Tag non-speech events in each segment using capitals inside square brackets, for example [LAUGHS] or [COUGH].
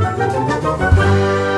Thank you.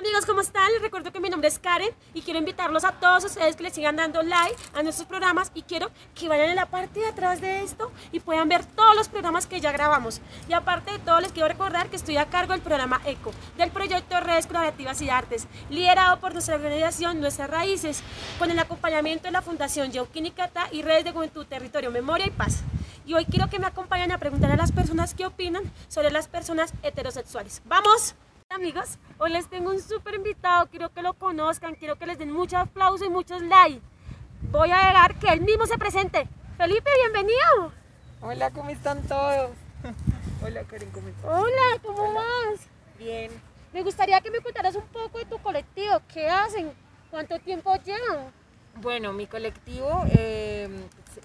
Amigos, ¿cómo están? Les recuerdo que mi nombre es Karen y quiero invitarlos a todos ustedes que les sigan dando like a nuestros programas y quiero que vayan en la parte de atrás de esto y puedan ver todos los programas que ya grabamos. Y aparte de todo, les quiero recordar que estoy a cargo del programa ECO, del proyecto Redes Colaborativas y Artes, liderado por nuestra organización Nuestras Raíces, con el acompañamiento de la Fundación Cata y Redes de Juventud, Territorio, Memoria y Paz. Y hoy quiero que me acompañen a preguntar a las personas qué opinan sobre las personas heterosexuales. ¡Vamos! Amigos, hoy les tengo un súper invitado, quiero que lo conozcan, quiero que les den muchos aplausos y muchos likes. Voy a dejar que él mismo se presente. Felipe, bienvenido. Hola, ¿cómo están todos? [LAUGHS] Hola, Karen, ¿cómo estás? Hola, ¿cómo vas? Bien. Me gustaría que me contaras un poco de tu colectivo. ¿Qué hacen? ¿Cuánto tiempo llevan? Bueno, mi colectivo eh,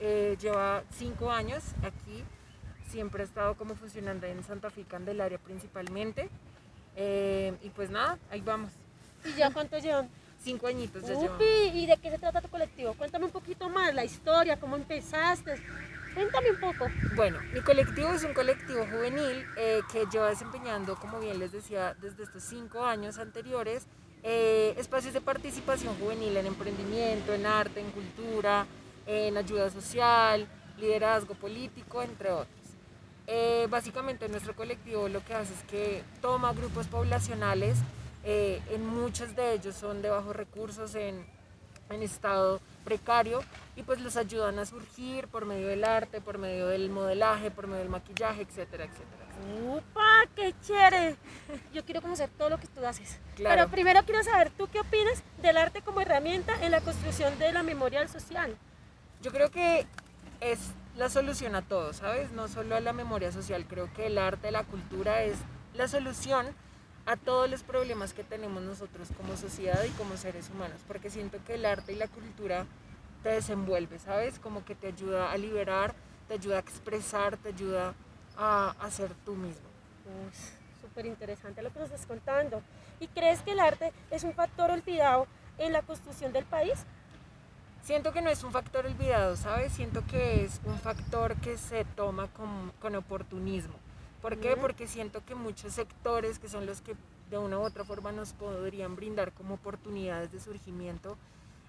eh, lleva cinco años aquí. Siempre ha estado como funcionando en Santa Fe Candelaria principalmente. Eh, y pues nada, ahí vamos. ¿Y ya cuánto llevan? Cinco añitos ya Upi, ¿y de qué se trata tu colectivo? Cuéntame un poquito más, la historia, cómo empezaste. Cuéntame un poco. Bueno, mi colectivo es un colectivo juvenil eh, que lleva desempeñando, como bien les decía, desde estos cinco años anteriores, eh, espacios de participación juvenil en emprendimiento, en arte, en cultura, en ayuda social, liderazgo político, entre otros. Eh, básicamente nuestro colectivo lo que hace es que toma grupos poblacionales, eh, en muchos de ellos son de bajos recursos, en, en, estado precario, y pues los ayudan a surgir por medio del arte, por medio del modelaje, por medio del maquillaje, etcétera, etcétera. ¡Upa! ¡Qué chévere! Yo quiero conocer todo lo que tú haces. Claro. Pero primero quiero saber, ¿tú qué opinas del arte como herramienta en la construcción de la memoria social? Yo creo que es la solución a todo, ¿sabes? No solo a la memoria social, creo que el arte, la cultura es la solución a todos los problemas que tenemos nosotros como sociedad y como seres humanos, porque siento que el arte y la cultura te desenvuelve, ¿sabes? Como que te ayuda a liberar, te ayuda a expresar, te ayuda a, a ser tú mismo. Súper interesante lo que nos estás contando. ¿Y crees que el arte es un factor olvidado en la construcción del país? Siento que no es un factor olvidado, ¿sabes? Siento que es un factor que se toma con, con oportunismo. ¿Por qué? Porque siento que muchos sectores que son los que de una u otra forma nos podrían brindar como oportunidades de surgimiento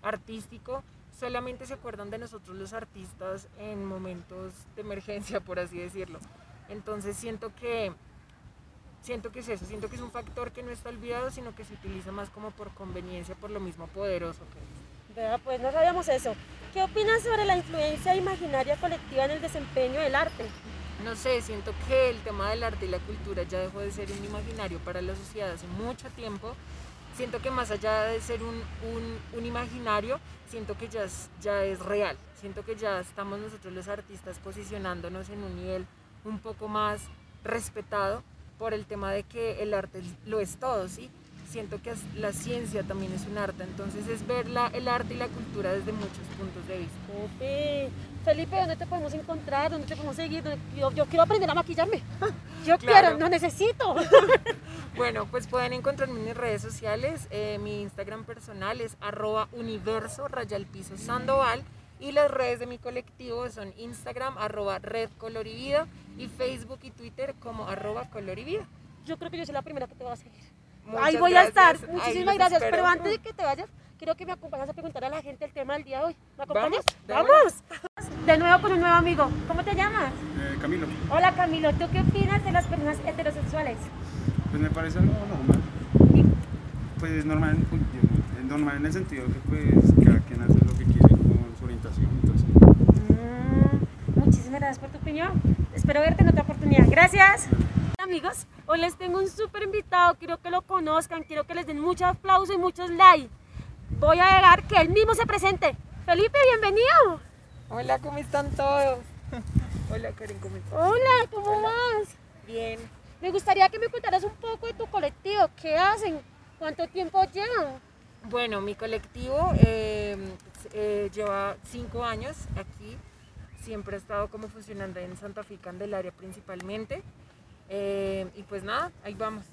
artístico, solamente se acuerdan de nosotros los artistas en momentos de emergencia, por así decirlo. Entonces siento que siento que es eso, siento que es un factor que no está olvidado, sino que se utiliza más como por conveniencia, por lo mismo poderoso que es. Pues no sabíamos eso. ¿Qué opinas sobre la influencia imaginaria colectiva en el desempeño del arte? No sé, siento que el tema del arte y la cultura ya dejó de ser un imaginario para la sociedad hace mucho tiempo. Siento que más allá de ser un, un, un imaginario, siento que ya es, ya es real. Siento que ya estamos nosotros los artistas posicionándonos en un nivel un poco más respetado por el tema de que el arte lo es todo, ¿sí? Siento que la ciencia también es un arte, entonces es ver la, el arte y la cultura desde muchos puntos de vista. Felipe, ¿dónde te podemos encontrar? ¿Dónde te podemos seguir? Yo, yo quiero aprender a maquillarme. [LAUGHS] Yo quiero, no necesito. [LAUGHS] bueno, pues pueden encontrarme en mis redes sociales. Eh, mi Instagram personal es arroba universo piso sandoval y las redes de mi colectivo son Instagram arroba red colorivida y Facebook y Twitter como arroba colorivida. Yo creo que yo soy la primera que te va a seguir. Ahí voy a estar. Muchísimas gracias. Pero antes de que te vayas, quiero que me acompañes a preguntar a la gente el tema del día de hoy. ¿Me acompañas? ¡Vamos! De nuevo con un nuevo amigo. ¿Cómo te llamas? Eh, Camilo. Hola Camilo, ¿tú qué opinas de las personas heterosexuales? Pues me parece algo normal. Pues normal, normal en el sentido que pues cada quien hace lo que quiere con su orientación. Entonces. Mm, muchísimas gracias por tu opinión. Espero verte en otra oportunidad. Gracias hoy les tengo un súper invitado, quiero que lo conozcan, quiero que les den muchos aplausos y muchos likes. Voy a dejar que él mismo se presente. Felipe, bienvenido. Hola, ¿cómo están todos? [LAUGHS] Hola, Karen, ¿cómo estás? Hola, ¿cómo vas? Bien. Me gustaría que me contaras un poco de tu colectivo. ¿Qué hacen? ¿Cuánto tiempo llevan? Bueno, mi colectivo eh, eh, lleva cinco años aquí siempre ha estado como funcionando en Santa Fe Candelaria principalmente. Eh, y pues nada, ahí vamos.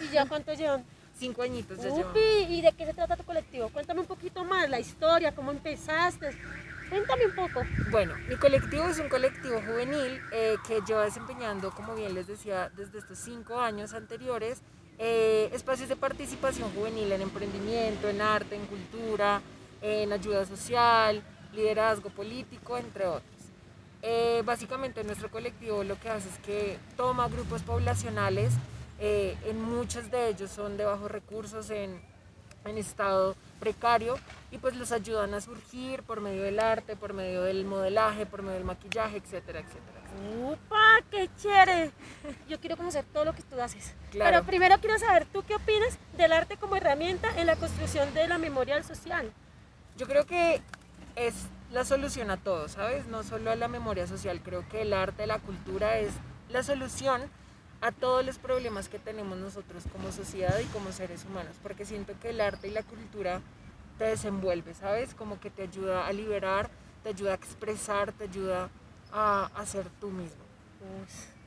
¿Y ya cuánto llevan? Cinco añitos ya. Upi, ¿y de qué se trata tu colectivo? Cuéntame un poquito más, la historia, cómo empezaste. Cuéntame un poco. Bueno, mi colectivo es un colectivo juvenil eh, que lleva desempeñando, como bien les decía, desde estos cinco años anteriores, eh, espacios de participación juvenil en emprendimiento, en arte, en cultura, en ayuda social, liderazgo político, entre otros. Eh, básicamente nuestro colectivo lo que hace es que toma grupos poblacionales, eh, en muchos de ellos son de bajos recursos, en, en estado precario, y pues los ayudan a surgir por medio del arte, por medio del modelaje, por medio del maquillaje, etcétera, etcétera. ¡Upa! ¡Qué chévere! [LAUGHS] Yo quiero conocer todo lo que tú haces. Claro. Pero primero quiero saber, ¿tú qué opinas del arte como herramienta en la construcción de la memorial social? Yo creo que es la solución a todo, ¿sabes? No solo a la memoria social, creo que el arte, la cultura es la solución a todos los problemas que tenemos nosotros como sociedad y como seres humanos, porque siento que el arte y la cultura te desenvuelve, ¿sabes? Como que te ayuda a liberar, te ayuda a expresar, te ayuda a, a ser tú mismo.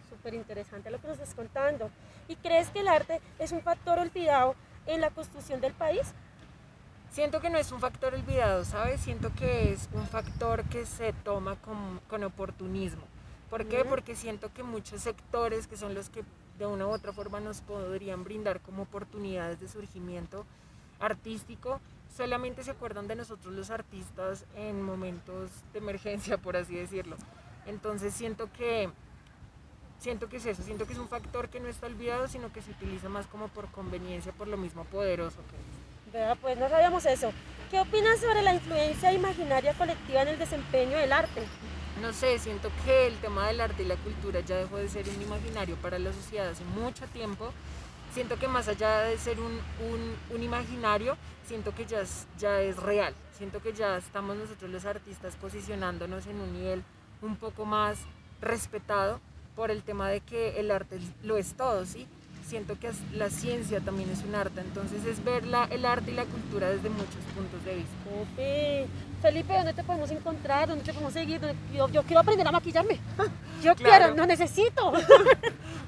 Súper interesante lo que nos estás contando. ¿Y crees que el arte es un factor olvidado en la construcción del país? Siento que no es un factor olvidado, ¿sabes? Siento que es un factor que se toma con, con oportunismo. ¿Por qué? Porque siento que muchos sectores que son los que de una u otra forma nos podrían brindar como oportunidades de surgimiento artístico, solamente se acuerdan de nosotros los artistas en momentos de emergencia, por así decirlo. Entonces siento que siento que es eso, siento que es un factor que no está olvidado, sino que se utiliza más como por conveniencia, por lo mismo poderoso que es. Pues no sabíamos eso. ¿Qué opinas sobre la influencia imaginaria colectiva en el desempeño del arte? No sé, siento que el tema del arte y la cultura ya dejó de ser un imaginario para la sociedad hace mucho tiempo. Siento que más allá de ser un, un- un imaginario, siento que ya es, ya es real. Siento que ya estamos nosotros los artistas posicionándonos en un nivel un poco más respetado por el tema de que el arte lo es todo, ¿sí? Siento que la ciencia también es un arte, entonces es ver la- el arte y la cultura desde muchos puntos de vista. Upi. Felipe, ¿dónde te podemos encontrar? ¿Dónde te podemos seguir? ¿Dónde- Yo, yo quiero aprender a maquillarme. [LAUGHS] Yo Claro. quiero, no necesito. [LAUGHS]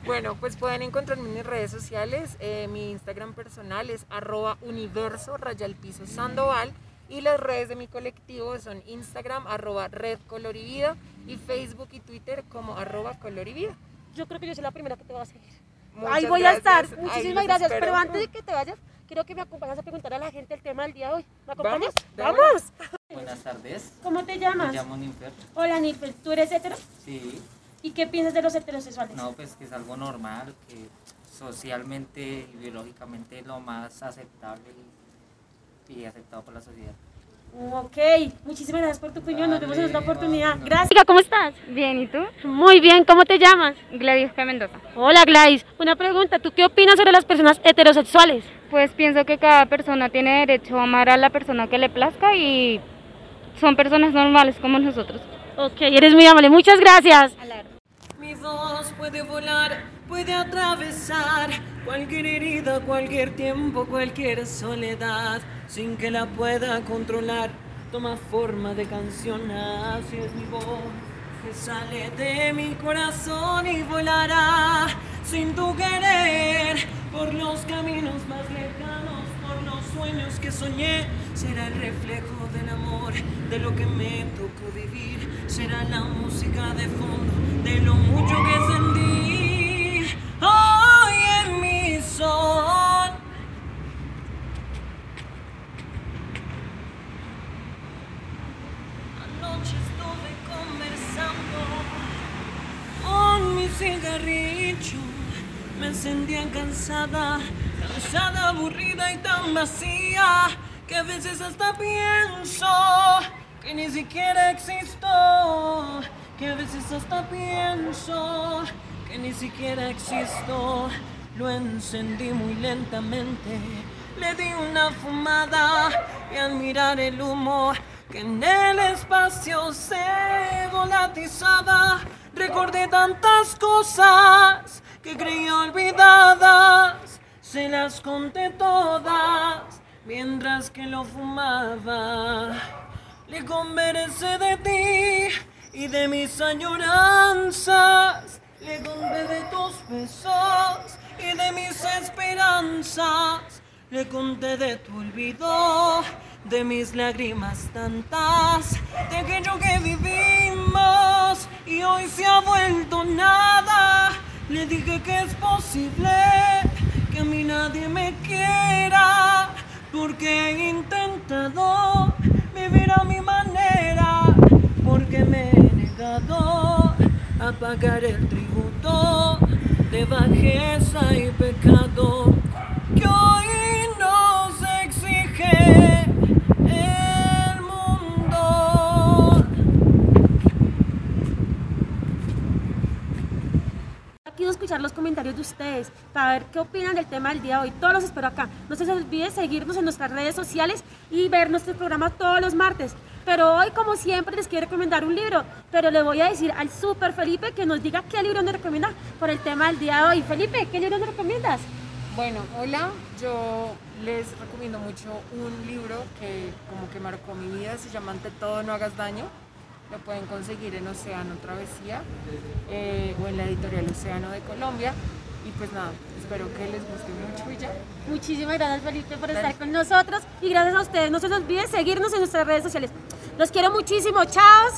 Bueno, pues pueden encontrarme en mis redes sociales. eh, mi Instagram personal es arroba universo rayal piso sandoval. Y las redes de mi colectivo son Instagram arroba red colorivida y Facebook y Twitter como arroba colorivida. Yo creo que yo soy la primera que te va a seguir. Muchas Ahí voy a estar. Muchísimas gracias. espero. Pero antes de que te vayas, quiero que me acompañes a preguntar a la gente el tema del día de hoy. ¿Me acompañas? Vamos. Buenas tardes, ¿Cómo te me llamas? llamo Ninfer. Hola, Nilfer. ¿Tú eres hetero? Sí, ¿Y qué piensas de los heterosexuales? no, pues que es algo normal, que socialmente y biológicamente es lo más aceptable y, y aceptado por la sociedad. Ok, muchísimas gracias por tu opinión. Nos vemos en otra oportunidad. Gracias. ¿Cómo estás? Bien, ¿y tú? Muy bien, ¿cómo te llamas? Gladys Mendoza. Hola, Gladys. Una pregunta. ¿Tú qué opinas sobre las personas heterosexuales? Pues pienso que cada persona tiene derecho a amar a la persona que le plazca y son personas normales como nosotros. Ok, eres muy amable. Muchas gracias. Mi voz puede volar, puede atravesar cualquier herida, cualquier tiempo, cualquier soledad, sin que la pueda controlar. Toma forma de canción, así es mi voz, que sale de mi corazón y volará sin tu querer por los caminos más lejanos, por los sueños que soñé. Será el reflejo del amor, de lo que me tocó vivir. Será la música de fondo, de lo mucho que sentí. Cigarrillo. Me sentía cansada, cansada, aburrida y tan vacía que a veces hasta pienso que ni siquiera existo. Que a veces hasta pienso que ni siquiera existo. Lo encendí muy lentamente, le di una fumada y al mirar el humo que en el espacio se volatizaba, recordé tantas cosas que creí olvidadas, se las conté todas mientras que lo fumaba. Le conversé de ti y de mis añoranzas. Le conté de tus besos y de mis esperanzas. Le conté de tu olvido, de mis lágrimas tantas, de aquello que y hoy se ha vuelto nada. Le dije que es posible que a mí nadie me quiera, porque he intentado vivir a mi manera, porque me he negado a pagar el tributo de bajeza y pecado comentarios de ustedes para ver qué opinan del tema del día de hoy. Todos los espero acá. No se les olvide seguirnos en nuestras redes sociales y ver nuestro programa todos los martes. Pero hoy, como siempre, les quiero recomendar un libro. Pero le voy a decir al super Felipe que nos diga qué libro nos recomienda por el tema del día de hoy. Felipe, ¿qué libro nos recomiendas? Bueno, hola, yo les recomiendo mucho un libro que como que marcó mi vida, se llama Ante todo no hagas daño. Lo pueden conseguir en Océano Travesía eh, o en la editorial Océano de Colombia. Y pues nada, espero que les guste mucho y ya. Muchísimas gracias Felipe por estar con nosotros y gracias a ustedes. No se les olvide seguirnos en nuestras redes sociales. Los quiero muchísimo. Chao.